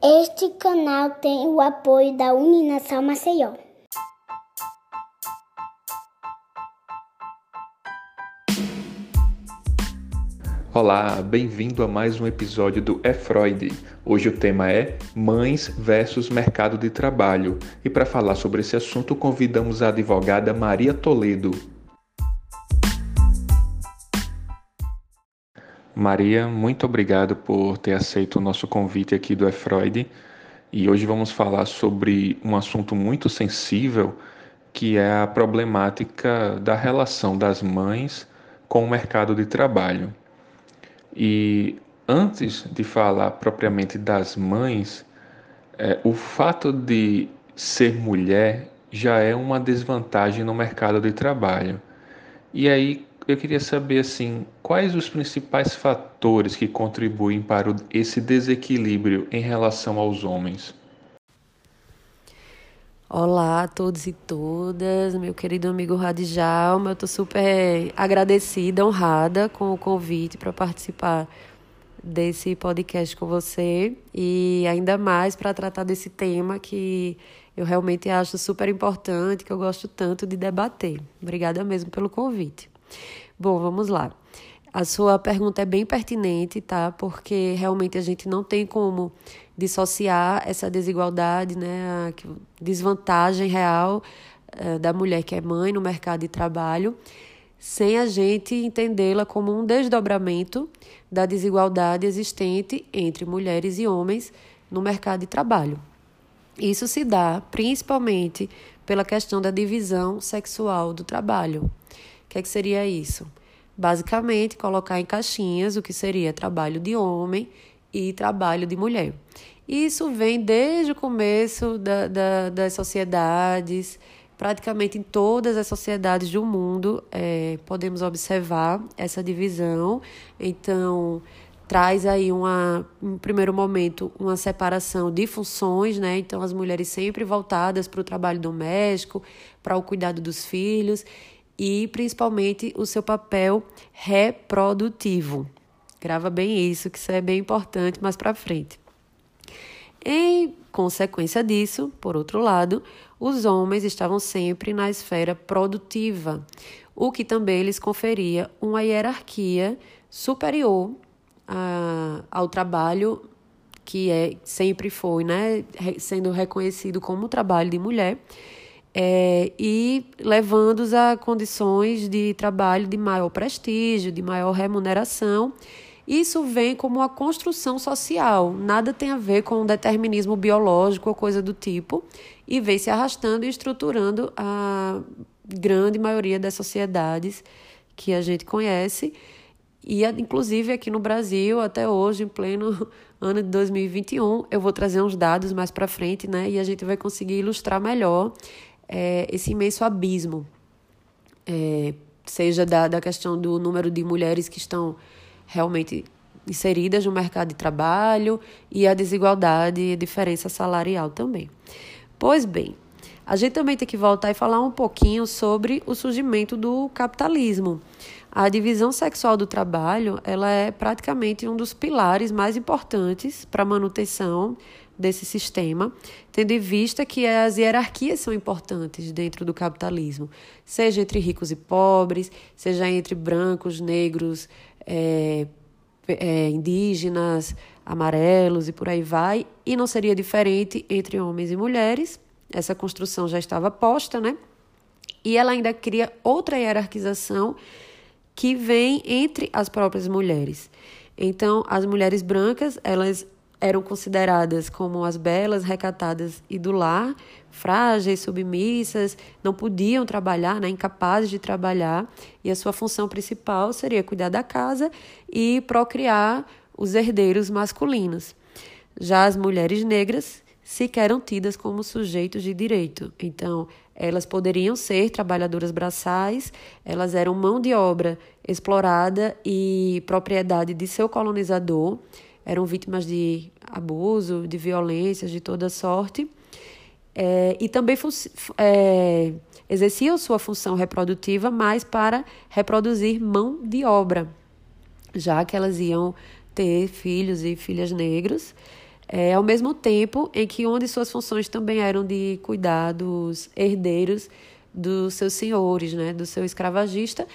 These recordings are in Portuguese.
Este canal tem o apoio da Uninação Maceió. Olá, bem-vindo a mais um episódio do É Freud. Hoje o tema é Mães versus Mercado de Trabalho. E para falar sobre esse assunto, convidamos a advogada Maria Toledo. Maria, muito obrigado por ter aceito o nosso convite aqui do É Freud. E hoje vamos falar sobre um assunto muito sensível, que é a problemática da relação das mães com o mercado de trabalho. E antes de falar propriamente das mães, é, o fato de ser mulher já é uma desvantagem no mercado de trabalho. E aí eu queria saber assim, quais os principais fatores que contribuem para esse desequilíbrio em relação aos homens? Olá a todos e todas, meu querido amigo Radijalma, eu estou super agradecida, honrada com o convite para participar desse podcast com você e ainda mais para tratar desse tema que eu realmente acho super importante, que eu gosto tanto de debater. Obrigada mesmo pelo convite. Bom, vamos lá. A sua pergunta é bem pertinente, tá? Porque realmente a gente não tem como dissociar essa desigualdade, né, a desvantagem real uh, da mulher que é mãe no mercado de trabalho, sem a gente entendê-la como um desdobramento da desigualdade existente entre mulheres e homens no mercado de trabalho. Isso se dá principalmente pela questão da divisão sexual do trabalho. Que, é que seria isso? Basicamente, colocar em caixinhas o que seria trabalho de homem e trabalho de mulher. Isso vem desde o começo da, da, das sociedades, praticamente em todas as sociedades do mundo, é, podemos observar essa divisão. Então, traz aí uma, em primeiro momento, uma separação de funções, né? Então, as mulheres sempre voltadas para o trabalho doméstico, para o cuidado dos filhos e principalmente o seu papel reprodutivo. Grava bem isso, que isso é bem importante mais para frente. Em consequência disso, por outro lado, os homens estavam sempre na esfera produtiva, o que também lhes conferia uma hierarquia superior a, ao trabalho que é, sempre foi, né, sendo reconhecido como trabalho de mulher, é, e levando-os a condições de trabalho de maior prestígio, de maior remuneração. Isso vem como uma construção social, nada tem a ver com um determinismo biológico ou coisa do tipo, e vem se arrastando e estruturando a grande maioria das sociedades que a gente conhece, e inclusive aqui no Brasil, até hoje, em pleno ano de 2021, eu vou trazer uns dados mais para frente, né, e a gente vai conseguir ilustrar melhor é, esse imenso abismo, é, seja da, da questão do número de mulheres que estão realmente inseridas no mercado de trabalho e a desigualdade e a diferença salarial também. Pois bem, a gente também tem que voltar e falar um pouquinho sobre o surgimento do capitalismo. A divisão sexual do trabalho, ela é praticamente um dos pilares mais importantes para a manutenção desse sistema, tendo em vista que as hierarquias são importantes dentro do capitalismo, seja entre ricos e pobres, seja entre brancos, negros, é, é, indígenas, amarelos e por aí vai, e não seria diferente entre homens e mulheres. Essa construção já estava posta, né? E ela ainda cria outra hierarquização que vem entre as próprias mulheres. Então, as mulheres brancas, elas eram consideradas como as belas, recatadas e do lar, frágeis, submissas, não podiam trabalhar, né, incapazes de trabalhar, e a sua função principal seria cuidar da casa e procriar os herdeiros masculinos. Já as mulheres negras sequer eram tidas como sujeitos de direito. Então, elas poderiam ser trabalhadoras braçais, elas eram mão de obra explorada e propriedade de seu colonizador eram vítimas de abuso, de violências de toda sorte, é, e também é, exerciam sua função reprodutiva mais para reproduzir mão de obra, já que elas iam ter filhos e filhas negros. É, ao mesmo tempo em que onde suas funções também eram de cuidados herdeiros dos seus senhores, né, do seu escravagista,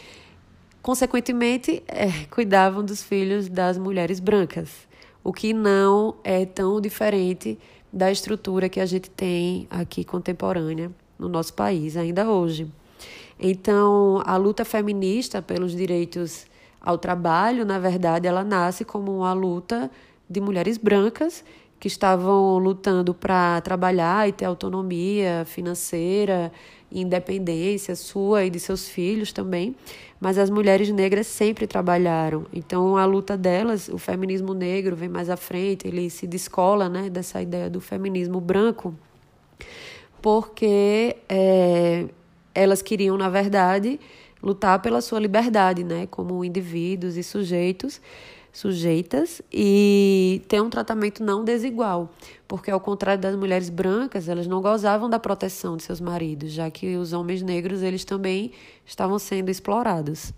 consequentemente é, cuidavam dos filhos das mulheres brancas, o que não é tão diferente da estrutura que a gente tem aqui contemporânea no nosso país ainda hoje. Então, a luta feminista pelos direitos ao trabalho, na verdade, ela nasce como uma luta de mulheres brancas que estavam lutando para trabalhar e ter autonomia financeira, independência sua e de seus filhos também, mas as mulheres negras sempre trabalharam. Então a luta delas, o feminismo negro vem mais à frente, ele se descola, né, dessa ideia do feminismo branco, porque é, elas queriam, na verdade, lutar pela sua liberdade, né, como indivíduos e sujeitos sujeitas e ter um tratamento não desigual, porque ao contrário das mulheres brancas, elas não gozavam da proteção de seus maridos, já que os homens negros eles também estavam sendo explorados.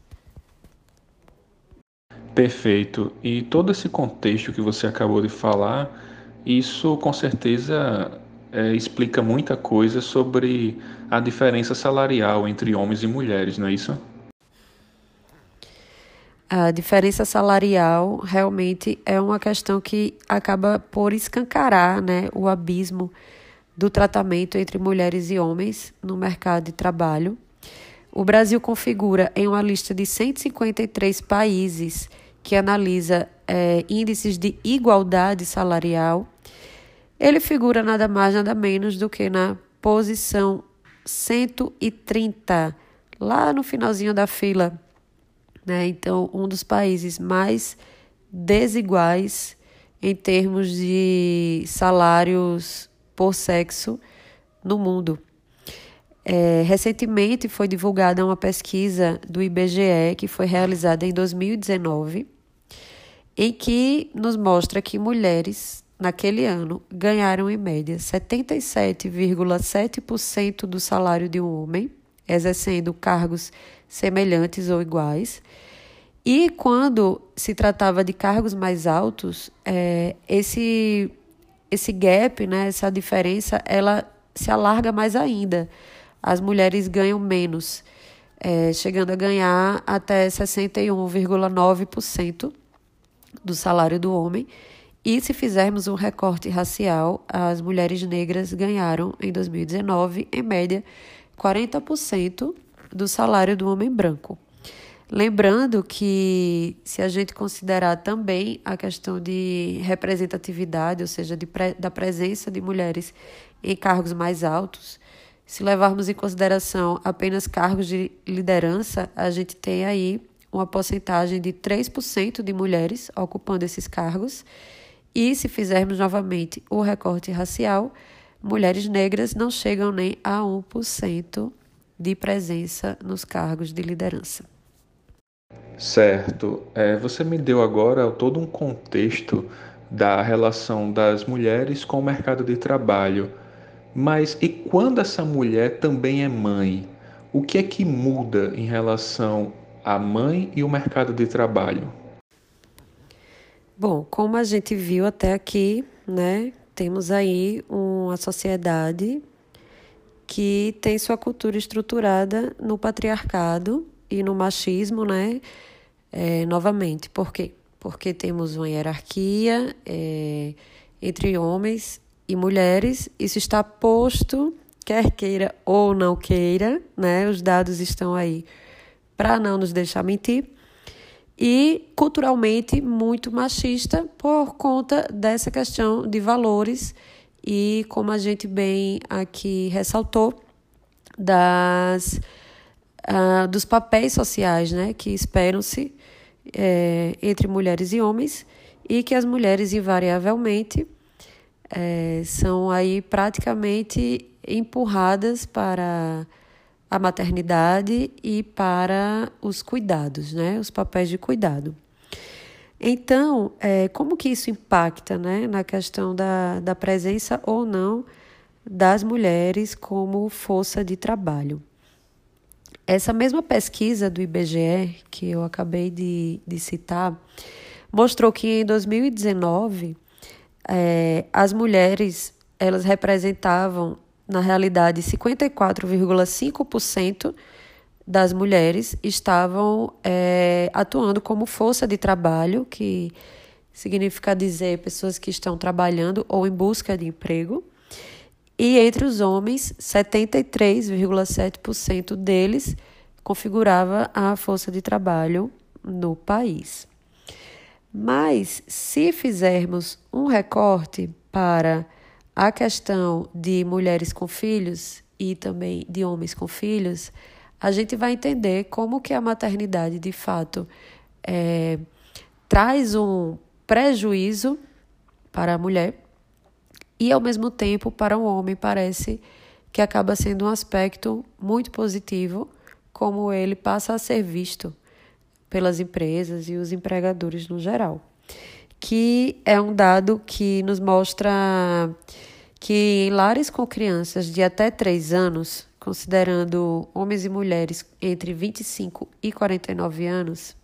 Perfeito. E todo esse contexto que você acabou de falar, isso com certeza é, explica muita coisa sobre a diferença salarial entre homens e mulheres, não é isso? A diferença salarial realmente é uma questão que acaba por escancarar né, o abismo do tratamento entre mulheres e homens no mercado de trabalho. O Brasil configura em uma lista de 153 países que analisa é, índices de igualdade salarial. Ele figura nada mais, nada menos do que na posição 130, lá no finalzinho da fila né? Então, um dos países mais desiguais em termos de salários por sexo no mundo. É, recentemente foi divulgada uma pesquisa do IBGE que foi realizada em 2019, em que nos mostra que mulheres naquele ano ganharam em média 77,7% do salário de um homem, exercendo cargos semelhantes ou iguais. E quando se tratava de cargos mais altos, é, esse, esse gap, né, essa diferença, ela se alarga mais ainda. As mulheres ganham menos, é, chegando a ganhar até 61,9% do salário do homem. E se fizermos um recorte racial, as mulheres negras ganharam em 2019, em média, 40% do salário do homem branco. Lembrando que, se a gente considerar também a questão de representatividade, ou seja, de pre da presença de mulheres em cargos mais altos, se levarmos em consideração apenas cargos de liderança, a gente tem aí uma porcentagem de 3% de mulheres ocupando esses cargos. E se fizermos novamente o recorte racial, mulheres negras não chegam nem a 1% de presença nos cargos de liderança. Certo. É, você me deu agora todo um contexto da relação das mulheres com o mercado de trabalho. Mas e quando essa mulher também é mãe? O que é que muda em relação à mãe e o mercado de trabalho? Bom, como a gente viu até aqui, né, temos aí uma sociedade que tem sua cultura estruturada no patriarcado e no machismo, né? É, novamente, por quê? Porque temos uma hierarquia é, entre homens e mulheres, isso está posto, quer queira ou não queira, né? Os dados estão aí para não nos deixar mentir. E culturalmente muito machista por conta dessa questão de valores e, como a gente bem aqui ressaltou, das, uh, dos papéis sociais né, que esperam-se é, entre mulheres e homens e que as mulheres, invariavelmente, é, são aí praticamente empurradas para a maternidade e para os cuidados, né, os papéis de cuidado. Então, é, como que isso impacta né, na questão da, da presença ou não das mulheres como força de trabalho? Essa mesma pesquisa do IBGE, que eu acabei de, de citar, mostrou que em 2019 é, as mulheres elas representavam, na realidade, 54,5% das mulheres estavam é, atuando como força de trabalho, que significa dizer pessoas que estão trabalhando ou em busca de emprego. E entre os homens, 73,7% deles configurava a força de trabalho no país. Mas se fizermos um recorte para a questão de mulheres com filhos e também de homens com filhos, a gente vai entender como que a maternidade de fato é, traz um prejuízo para a mulher e ao mesmo tempo para um homem parece que acaba sendo um aspecto muito positivo como ele passa a ser visto pelas empresas e os empregadores no geral, que é um dado que nos mostra que em lares com crianças de até 3 anos, considerando homens e mulheres entre 25 e 49 anos,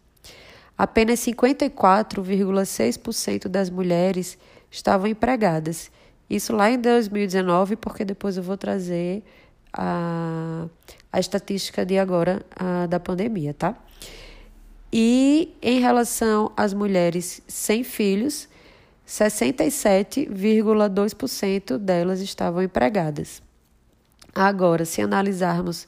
apenas 54,6% das mulheres estavam empregadas. Isso lá em 2019, porque depois eu vou trazer a, a estatística de agora a, da pandemia, tá? E em relação às mulheres sem filhos, 67,2% delas estavam empregadas. Agora, se analisarmos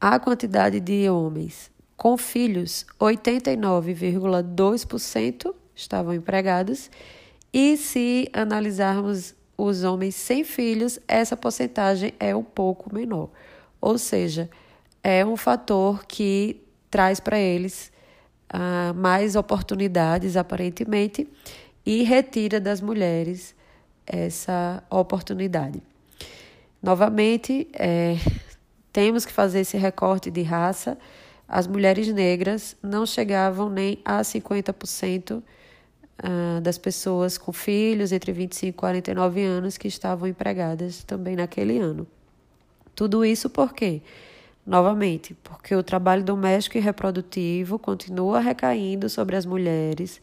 a quantidade de homens com filhos, 89,2% estavam empregados. E se analisarmos os homens sem filhos, essa porcentagem é um pouco menor. Ou seja, é um fator que traz para eles uh, mais oportunidades, aparentemente, e retira das mulheres essa oportunidade. Novamente, é, temos que fazer esse recorte de raça. As mulheres negras não chegavam nem a 50% ah, das pessoas com filhos entre 25 e 49 anos que estavam empregadas também naquele ano. Tudo isso por quê? Novamente, porque o trabalho doméstico e reprodutivo continua recaindo sobre as mulheres,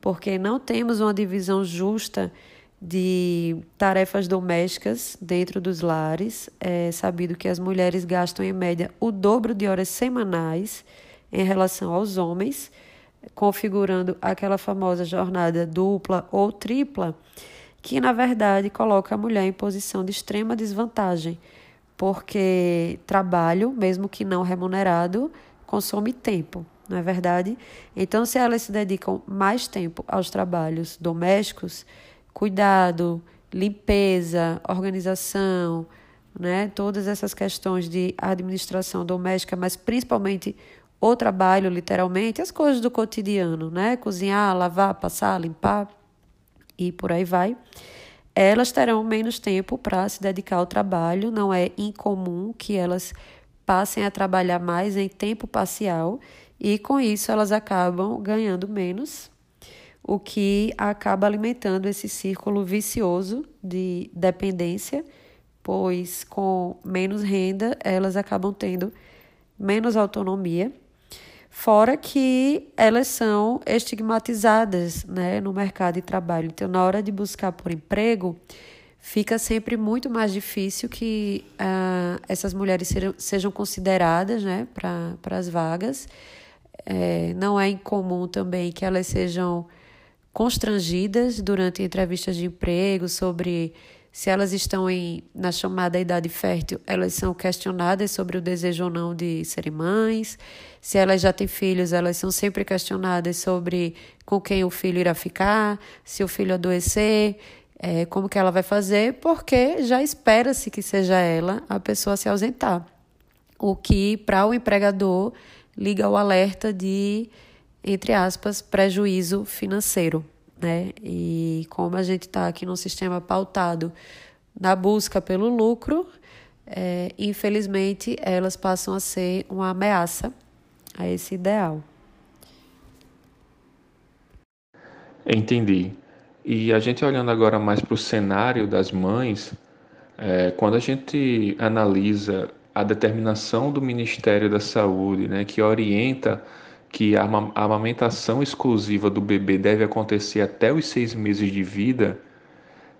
porque não temos uma divisão justa de tarefas domésticas dentro dos lares. É sabido que as mulheres gastam, em média, o dobro de horas semanais em relação aos homens, configurando aquela famosa jornada dupla ou tripla, que na verdade coloca a mulher em posição de extrema desvantagem porque trabalho, mesmo que não remunerado, consome tempo, não é verdade? Então, se elas se dedicam mais tempo aos trabalhos domésticos, cuidado, limpeza, organização, né? Todas essas questões de administração doméstica, mas principalmente o trabalho, literalmente, as coisas do cotidiano, né? Cozinhar, lavar, passar, limpar e por aí vai elas terão menos tempo para se dedicar ao trabalho. Não é incomum que elas passem a trabalhar mais em tempo parcial e com isso elas acabam ganhando menos, o que acaba alimentando esse círculo vicioso de dependência, pois com menos renda elas acabam tendo menos autonomia Fora que elas são estigmatizadas né, no mercado de trabalho. Então, na hora de buscar por emprego, fica sempre muito mais difícil que uh, essas mulheres sejam, sejam consideradas né, para as vagas. É, não é incomum também que elas sejam constrangidas durante entrevistas de emprego sobre se elas estão em, na chamada idade fértil, elas são questionadas sobre o desejo ou não de serem mães. Se elas já têm filhos, elas são sempre questionadas sobre com quem o filho irá ficar, se o filho adoecer, é, como que ela vai fazer, porque já espera-se que seja ela a pessoa a se ausentar. O que, para o empregador, liga o alerta de, entre aspas, prejuízo financeiro né? E como a gente está aqui num sistema pautado na busca pelo lucro, é, infelizmente elas passam a ser uma ameaça a esse ideal. Entendi. E a gente olhando agora mais para o cenário das mães, é, quando a gente analisa a determinação do Ministério da Saúde, né, que orienta que a amamentação exclusiva do bebê deve acontecer até os seis meses de vida,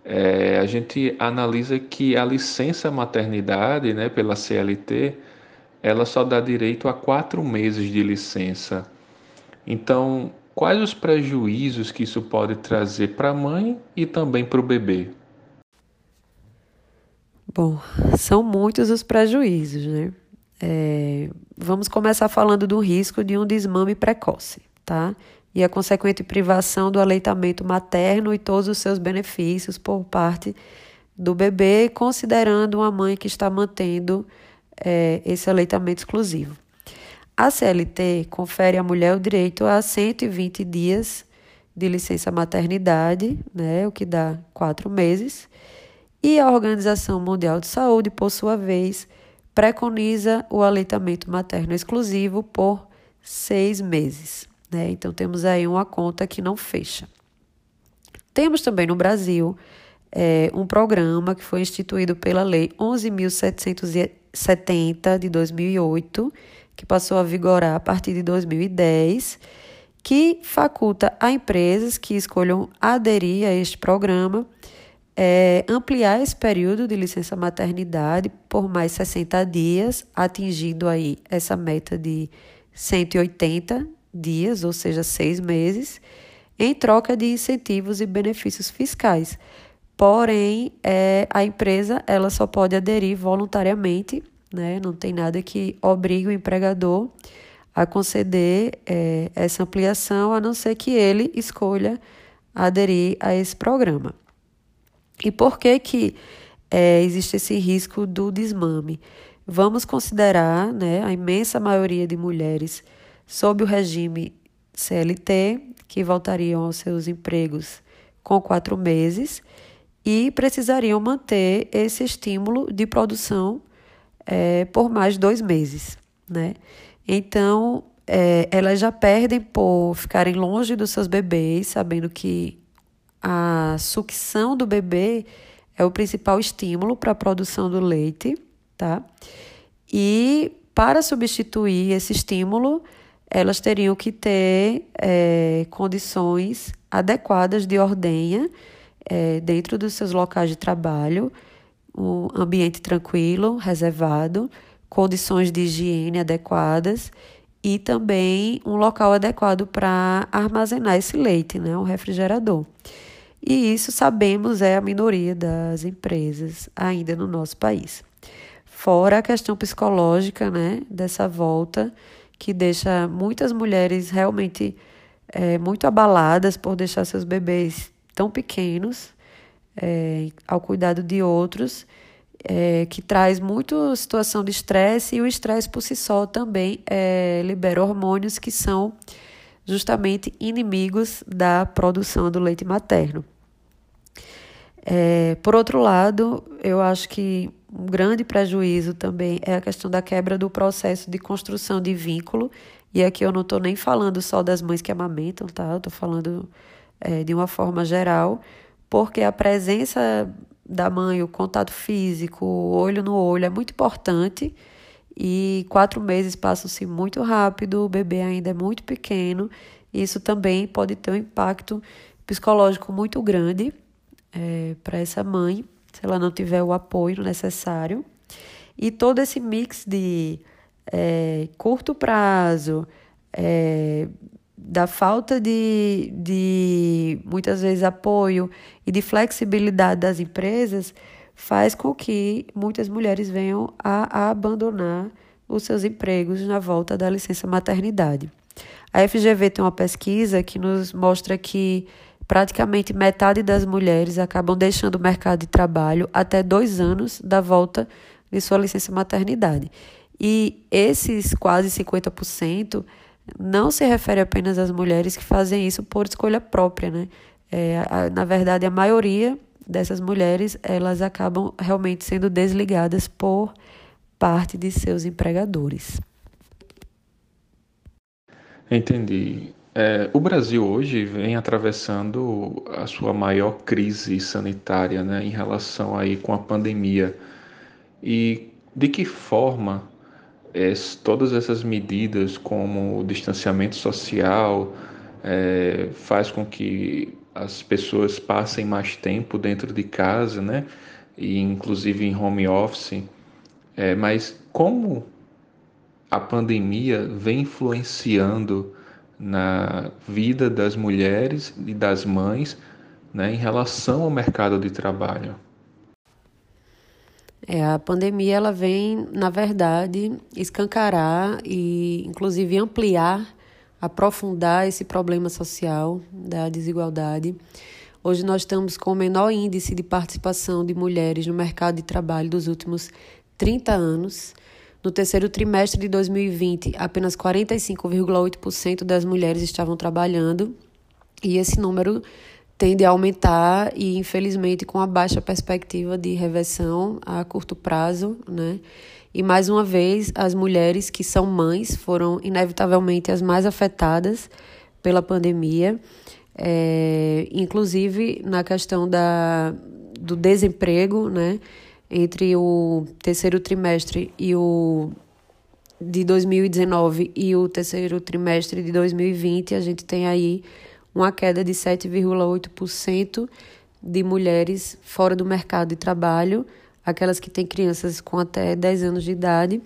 é, a gente analisa que a licença maternidade, né, pela CLT, ela só dá direito a quatro meses de licença. Então, quais os prejuízos que isso pode trazer para a mãe e também para o bebê? Bom, são muitos os prejuízos, né? É, vamos começar falando do risco de um desmame precoce, tá? E a consequente privação do aleitamento materno e todos os seus benefícios por parte do bebê, considerando uma mãe que está mantendo é, esse aleitamento exclusivo. A CLT confere à mulher o direito a 120 dias de licença maternidade, né, o que dá quatro meses, e a Organização Mundial de Saúde, por sua vez, preconiza o aleitamento materno exclusivo por seis meses. Né? Então, temos aí uma conta que não fecha. Temos também no Brasil é, um programa que foi instituído pela Lei 11.770 de 2008, que passou a vigorar a partir de 2010, que faculta a empresas que escolham aderir a este programa é, ampliar esse período de licença maternidade por mais 60 dias, atingindo aí essa meta de 180 dias, ou seja, seis meses, em troca de incentivos e benefícios fiscais. Porém, é, a empresa ela só pode aderir voluntariamente, né? não tem nada que obrigue o empregador a conceder é, essa ampliação, a não ser que ele escolha aderir a esse programa. E por que que é, existe esse risco do desmame? Vamos considerar né, a imensa maioria de mulheres sob o regime CLT, que voltariam aos seus empregos com quatro meses e precisariam manter esse estímulo de produção é, por mais dois meses. Né? Então, é, elas já perdem por ficarem longe dos seus bebês, sabendo que a sucção do bebê é o principal estímulo para a produção do leite, tá? E para substituir esse estímulo, elas teriam que ter é, condições adequadas de ordenha é, dentro dos seus locais de trabalho, um ambiente tranquilo, reservado, condições de higiene adequadas e também um local adequado para armazenar esse leite, né, um refrigerador. E isso, sabemos, é a minoria das empresas ainda no nosso país. Fora a questão psicológica, né, dessa volta, que deixa muitas mulheres realmente é, muito abaladas por deixar seus bebês tão pequenos é, ao cuidado de outros, é, que traz muito situação de estresse, e o estresse por si só também libera hormônios que são justamente inimigos da produção do leite materno. É, por outro lado, eu acho que um grande prejuízo também é a questão da quebra do processo de construção de vínculo. E aqui eu não estou nem falando só das mães que amamentam, tá? Eu estou falando é, de uma forma geral, porque a presença da mãe, o contato físico, o olho no olho é muito importante. E quatro meses passam-se muito rápido, o bebê ainda é muito pequeno. E isso também pode ter um impacto psicológico muito grande é, para essa mãe, se ela não tiver o apoio necessário. E todo esse mix de é, curto prazo, é, da falta de, de muitas vezes apoio e de flexibilidade das empresas faz com que muitas mulheres venham a, a abandonar os seus empregos na volta da licença maternidade. A FGV tem uma pesquisa que nos mostra que praticamente metade das mulheres acabam deixando o mercado de trabalho até dois anos da volta de sua licença maternidade. E esses quase 50% não se refere apenas às mulheres que fazem isso por escolha própria, né? É, a, na verdade, a maioria dessas mulheres elas acabam realmente sendo desligadas por parte de seus empregadores. Entendi. É, o Brasil hoje vem atravessando a sua maior crise sanitária, né, em relação aí com a pandemia. E de que forma é, todas essas medidas, como o distanciamento social, é, faz com que as pessoas passem mais tempo dentro de casa, né? E inclusive em home office. É, mas como a pandemia vem influenciando na vida das mulheres e das mães né, em relação ao mercado de trabalho? É, a pandemia ela vem, na verdade, escancarar e, inclusive, ampliar, aprofundar esse problema social da desigualdade. Hoje nós estamos com o menor índice de participação de mulheres no mercado de trabalho dos últimos 30 anos. No terceiro trimestre de 2020, apenas 45,8% das mulheres estavam trabalhando, e esse número tende a aumentar e, infelizmente, com a baixa perspectiva de reversão a curto prazo, né? E mais uma vez, as mulheres que são mães foram inevitavelmente as mais afetadas pela pandemia, é, inclusive na questão da, do desemprego, né? Entre o terceiro trimestre e o de 2019 e o terceiro trimestre de 2020, a gente tem aí uma queda de 7,8% de mulheres fora do mercado de trabalho, aquelas que têm crianças com até 10 anos de idade.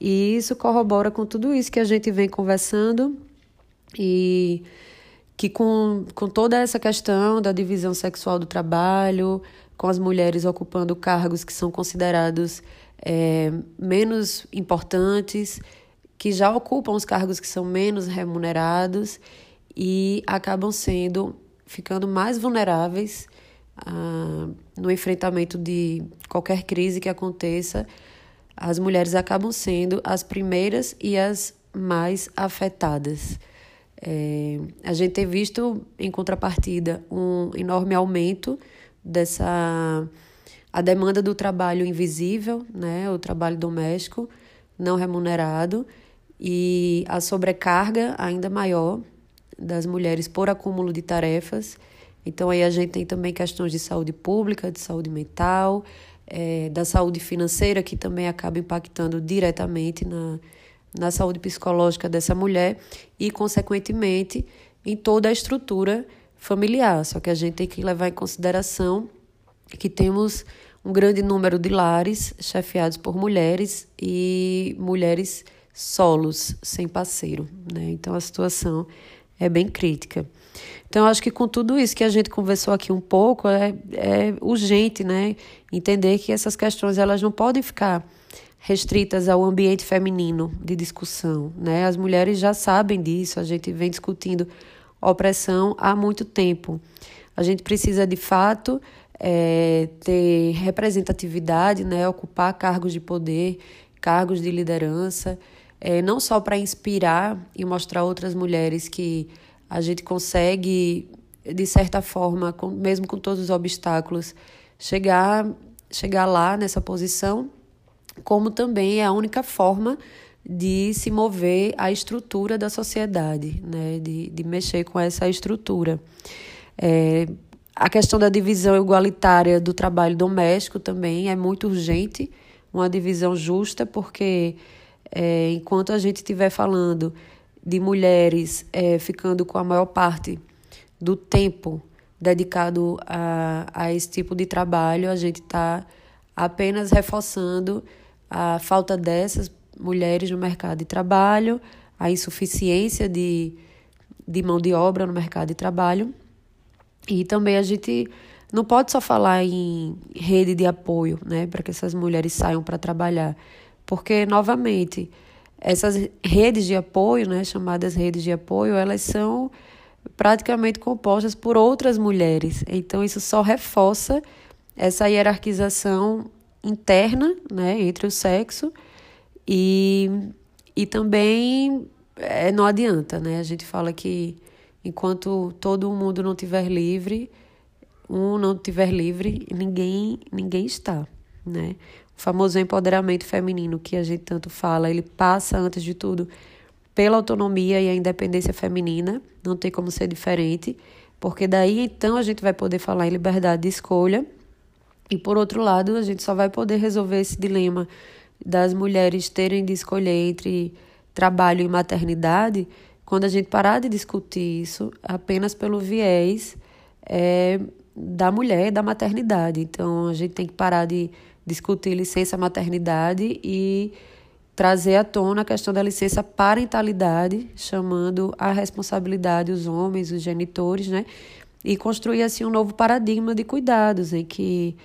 E isso corrobora com tudo isso que a gente vem conversando e que com, com toda essa questão da divisão sexual do trabalho, com as mulheres ocupando cargos que são considerados é, menos importantes, que já ocupam os cargos que são menos remunerados e acabam sendo, ficando mais vulneráveis ah, no enfrentamento de qualquer crise que aconteça. As mulheres acabam sendo as primeiras e as mais afetadas. É, a gente tem visto, em contrapartida, um enorme aumento dessa a demanda do trabalho invisível, né, o trabalho doméstico não remunerado e a sobrecarga ainda maior das mulheres por acúmulo de tarefas. Então, aí a gente tem também questões de saúde pública, de saúde mental, é, da saúde financeira, que também acaba impactando diretamente na, na saúde psicológica dessa mulher e, consequentemente, em toda a estrutura familiar. Só que a gente tem que levar em consideração que temos um grande número de lares chefiados por mulheres e mulheres solos, sem parceiro. Né? Então, a situação é bem crítica. Então, acho que com tudo isso que a gente conversou aqui um pouco, é, é urgente né, entender que essas questões elas não podem ficar restritas ao ambiente feminino de discussão. Né? As mulheres já sabem disso, a gente vem discutindo opressão há muito tempo. A gente precisa, de fato, é, ter representatividade, né, ocupar cargos de poder, cargos de liderança é, não só para inspirar e mostrar outras mulheres que a gente consegue, de certa forma, com, mesmo com todos os obstáculos, chegar, chegar lá nessa posição, como também é a única forma de se mover a estrutura da sociedade, né? de, de mexer com essa estrutura. É, a questão da divisão igualitária do trabalho doméstico também é muito urgente, uma divisão justa, porque é, enquanto a gente estiver falando de mulheres é, ficando com a maior parte do tempo dedicado a, a esse tipo de trabalho, a gente está apenas reforçando a falta dessas mulheres no mercado de trabalho, a insuficiência de, de mão de obra no mercado de trabalho. E também a gente não pode só falar em rede de apoio, né, para que essas mulheres saiam para trabalhar. Porque, novamente, essas redes de apoio, né, chamadas redes de apoio, elas são praticamente compostas por outras mulheres. Então, isso só reforça essa hierarquização interna né, entre o sexo e, e também é, não adianta, né? A gente fala que enquanto todo mundo não estiver livre, um não estiver livre, ninguém, ninguém está, né? O famoso empoderamento feminino que a gente tanto fala, ele passa, antes de tudo, pela autonomia e a independência feminina, não tem como ser diferente, porque daí então a gente vai poder falar em liberdade de escolha, e por outro lado, a gente só vai poder resolver esse dilema das mulheres terem de escolher entre trabalho e maternidade quando a gente parar de discutir isso apenas pelo viés é da mulher, da maternidade. Então, a gente tem que parar de discutir licença maternidade e trazer à tona a questão da licença parentalidade, chamando a responsabilidade os homens, os genitores, né? E construir assim um novo paradigma de cuidados em que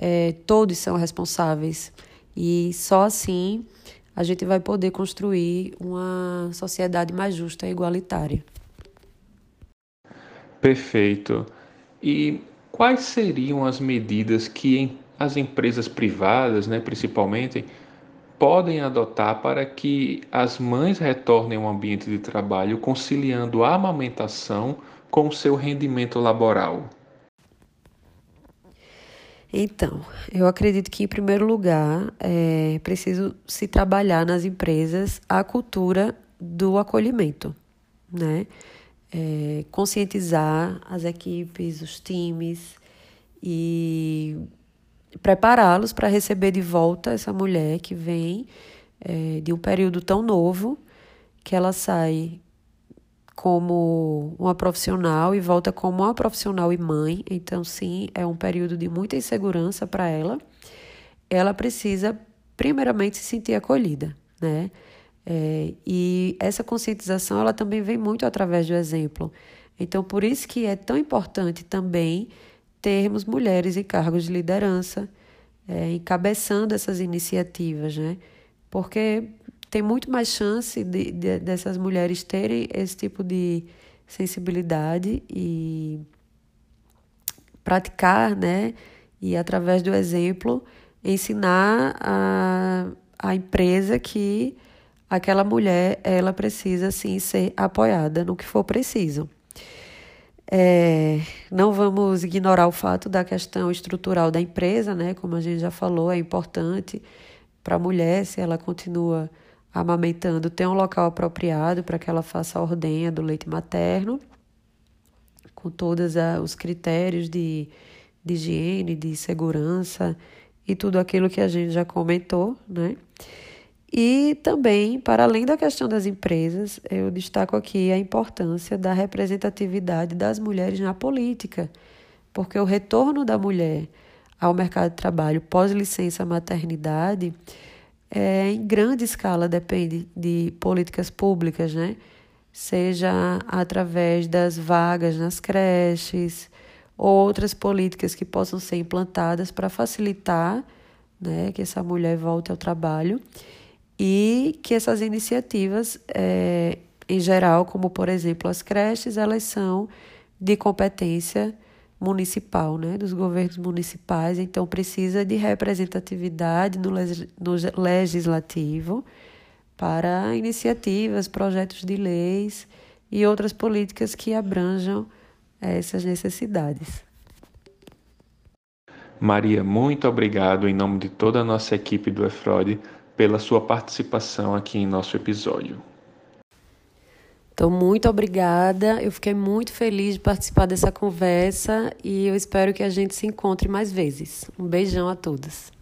é, todos são responsáveis. E só assim a gente vai poder construir uma sociedade mais justa e igualitária. Perfeito. E quais seriam as medidas que as empresas privadas, né, principalmente, podem adotar para que as mães retornem ao ambiente de trabalho conciliando a amamentação com seu rendimento laboral? Então, eu acredito que, em primeiro lugar, é preciso se trabalhar nas empresas a cultura do acolhimento, né? É, conscientizar as equipes, os times e prepará-los para receber de volta essa mulher que vem é, de um período tão novo que ela sai como uma profissional e volta como uma profissional e mãe. Então, sim, é um período de muita insegurança para ela. Ela precisa, primeiramente, se sentir acolhida, né? É, e essa conscientização, ela também vem muito através do exemplo. Então, por isso que é tão importante também termos mulheres em cargos de liderança, é, encabeçando essas iniciativas, né? Porque tem muito mais chance de, de, dessas mulheres terem esse tipo de sensibilidade e praticar, né? E através do exemplo ensinar a, a empresa que aquela mulher ela precisa sim ser apoiada no que for preciso. É, não vamos ignorar o fato da questão estrutural da empresa, né? Como a gente já falou, é importante para a mulher se ela continua amamentando ter um local apropriado para que ela faça a ordenha do leite materno, com todos os critérios de, de higiene, de segurança e tudo aquilo que a gente já comentou, né? E também, para além da questão das empresas, eu destaco aqui a importância da representatividade das mulheres na política, porque o retorno da mulher ao mercado de trabalho pós-licença maternidade é, em grande escala depende de políticas públicas, né? Seja através das vagas nas creches ou outras políticas que possam ser implantadas para facilitar né, que essa mulher volte ao trabalho e que essas iniciativas, é, em geral, como por exemplo as creches, elas são de competência municipal, né, dos governos municipais, então precisa de representatividade no, no legislativo para iniciativas, projetos de leis e outras políticas que abranjam essas necessidades. Maria, muito obrigado em nome de toda a nossa equipe do EFROD pela sua participação aqui em nosso episódio. Então, muito obrigada. Eu fiquei muito feliz de participar dessa conversa e eu espero que a gente se encontre mais vezes. Um beijão a todas.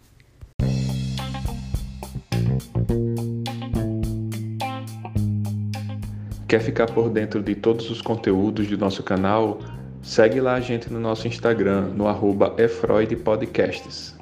Quer ficar por dentro de todos os conteúdos do nosso canal? Segue lá a gente no nosso Instagram, no arroba Podcasts.